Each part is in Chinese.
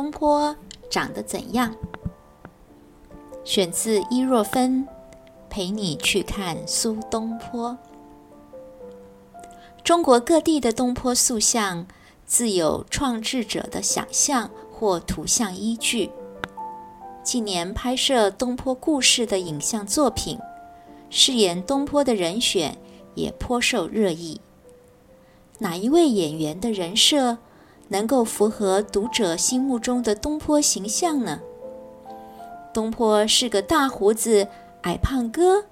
东坡长得怎样？选自伊若芬，陪你去看苏东坡。中国各地的东坡塑像，自有创制者的想象或图像依据。近年拍摄东坡故事的影像作品，饰演东坡的人选也颇受热议。哪一位演员的人设能够符合读者心目中的东坡形象呢？东坡是个大胡子矮胖哥，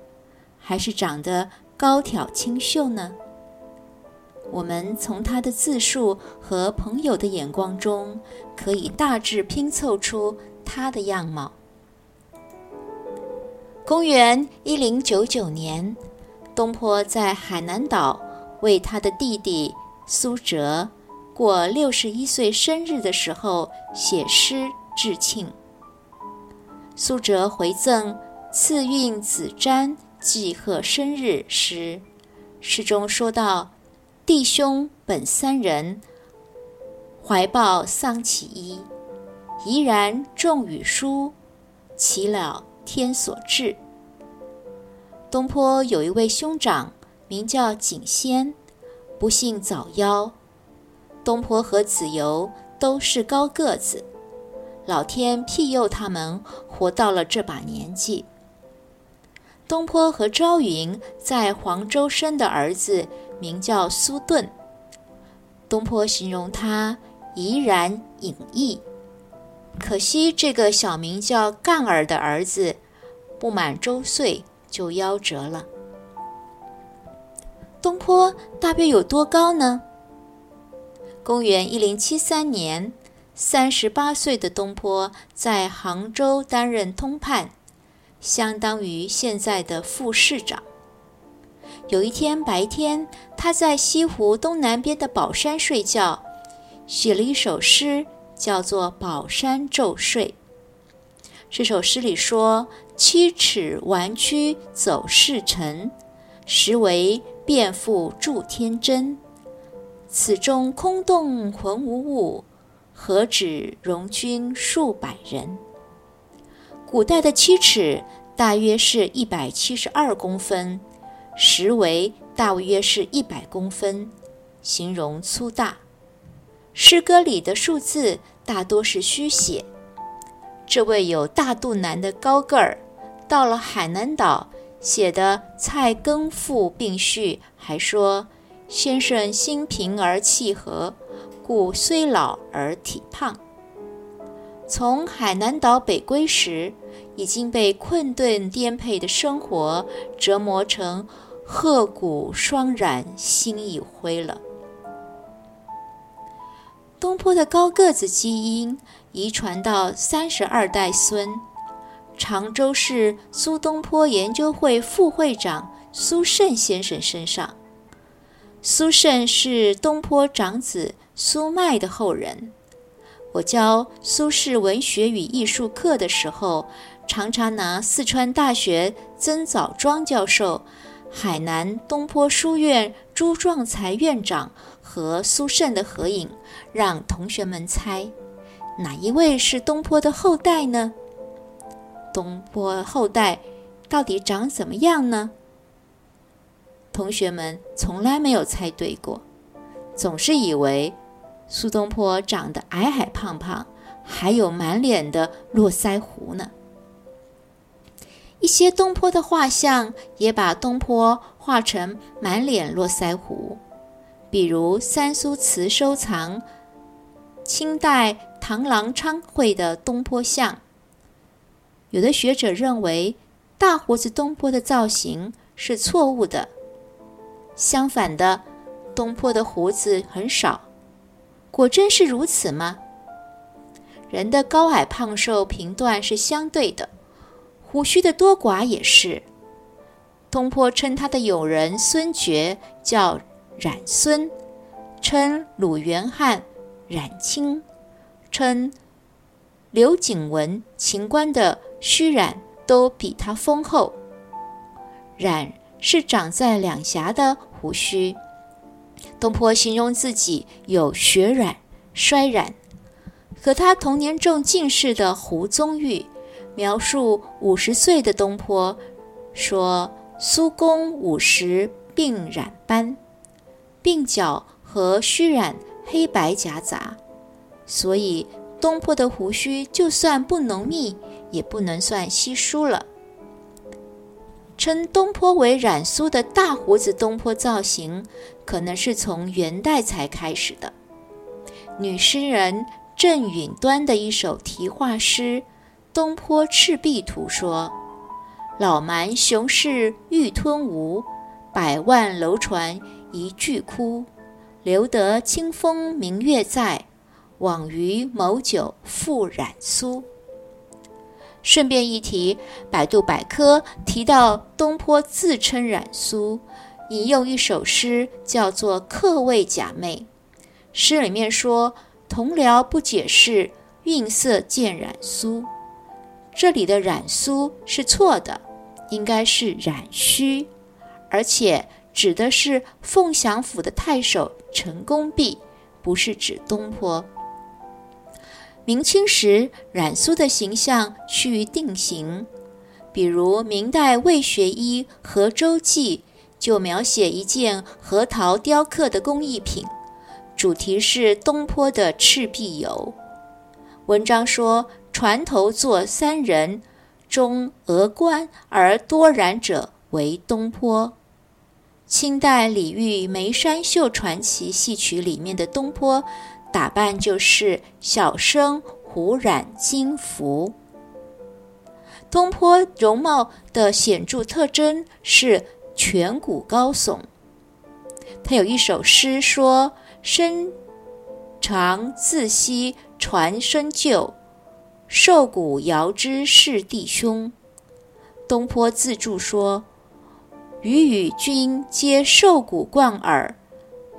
还是长得高挑清秀呢？我们从他的自述和朋友的眼光中，可以大致拼凑出他的样貌。公元一零九九年，东坡在海南岛。为他的弟弟苏辙过六十一岁生日的时候写诗致庆。苏辙回赠《赐韵子瞻寄贺生日》诗，诗中说道：“弟兄本三人，怀抱丧其一，怡然众语书，岂了天所至。”东坡有一位兄长。名叫景仙，不幸早夭。东坡和子由都是高个子，老天庇佑他们活到了这把年纪。东坡和朝云在黄州生的儿子名叫苏顿，东坡形容他怡然隐逸。可惜这个小名叫干儿的儿子，不满周岁就夭折了。东坡大约有多高呢？公元一零七三年，三十八岁的东坡在杭州担任通判，相当于现在的副市长。有一天白天，他在西湖东南边的宝山睡觉，写了一首诗，叫做《宝山昼睡》。这首诗里说：“七尺弯曲走世尘，实为。”变复助天真，此中空洞浑无物，何止容君数百人？古代的七尺大约是一百七十二公分，实为大约是一百公分，形容粗大。诗歌里的数字大多是虚写。这位有大肚腩的高个儿，到了海南岛。写的《菜根赋》并序还说：“先生心平而气和，故虽老而体胖。”从海南岛北归时，已经被困顿颠沛的生活折磨成鹤骨霜染，心已灰了。东坡的高个子基因遗传到三十二代孙。常州市苏东坡研究会副会长苏轼先生身上。苏轼是东坡长子苏迈的后人。我教苏轼文学与艺术课的时候，常常拿四川大学曾枣庄教授、海南东坡书院朱壮才院长和苏轼的合影，让同学们猜哪一位是东坡的后代呢？东坡后代到底长怎么样呢？同学们从来没有猜对过，总是以为苏东坡长得矮矮胖胖，还有满脸的络腮胡呢。一些东坡的画像也把东坡画成满脸络腮胡，比如三苏祠收藏清代唐郎昌会的东坡像。有的学者认为，大胡子东坡的造型是错误的。相反的，东坡的胡子很少。果真是如此吗？人的高矮胖瘦评断是相对的，胡须的多寡也是。东坡称他的友人孙觉叫冉孙，称鲁元汉冉青，称刘景文秦观的。须髯都比他丰厚，冉是长在两颊的胡须。东坡形容自己有血染、衰染。和他同年中进士的胡宗玉描述五十岁的东坡，说苏公五十鬓染斑，鬓角和须染黑白夹杂，所以东坡的胡须就算不浓密，也不能算稀疏了。称东坡为染苏的大胡子东坡造型，可能是从元代才开始的。女诗人郑允端的一首题画诗《东坡赤壁图》说：“老蛮雄势欲吞吴，百万楼船一炬枯。留得清风明月在，枉余某酒复染苏。”顺便一提，百度百科提到东坡自称冉苏，引用一首诗，叫做《客谓假寐》。诗里面说：“同僚不解释，韵色见冉苏。”这里的冉苏是错的，应该是冉须，而且指的是凤翔府的太守陈公弼，不是指东坡。明清时，冉苏的形象趋于定型。比如明代魏学医《河州记》就描写一件核桃雕刻的工艺品，主题是东坡的赤壁游。文章说，船头坐三人，中额冠而多染者为东坡。清代李煜《眉山秀传奇》戏曲里面的东坡。打扮就是小生胡染金服。东坡容貌的显著特征是颧骨高耸。他有一首诗说：“身长自惜传身旧，瘦骨遥知是弟兄。”东坡自注说：“予与君皆瘦骨贯耳。”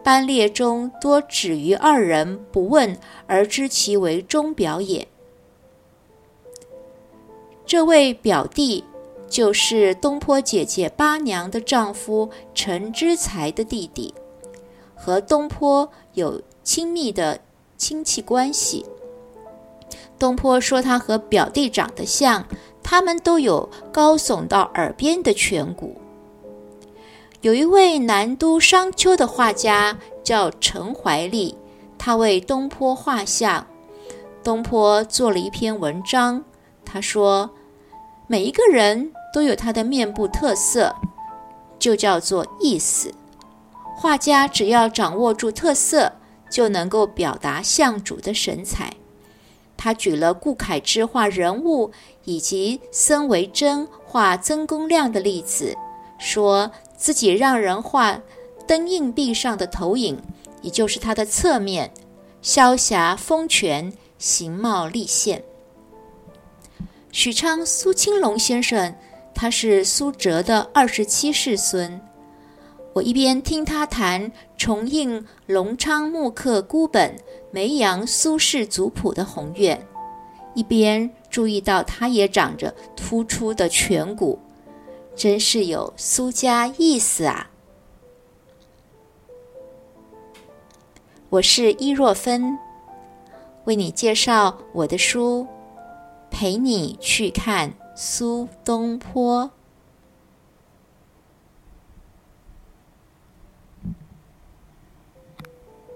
班列中多止于二人不问而知其为钟表也。这位表弟就是东坡姐姐八娘的丈夫陈之才的弟弟，和东坡有亲密的亲戚关系。东坡说他和表弟长得像，他们都有高耸到耳边的颧骨。有一位南都商丘的画家叫陈怀立，他为东坡画像。东坡做了一篇文章，他说：“每一个人都有他的面部特色，就叫做意思。画家只要掌握住特色，就能够表达像主的神采。”他举了顾恺之画人物以及孙维桢画曾公亮的例子，说。自己让人画灯硬币上的投影，也就是它的侧面，萧霞风泉，形貌立现。许昌苏清龙先生，他是苏辙的二十七世孙。我一边听他谈重印隆昌木刻孤本梅阳苏氏族谱的宏愿，一边注意到他也长着突出的颧骨。真是有苏家意思啊！我是伊若芬，为你介绍我的书，陪你去看苏东坡。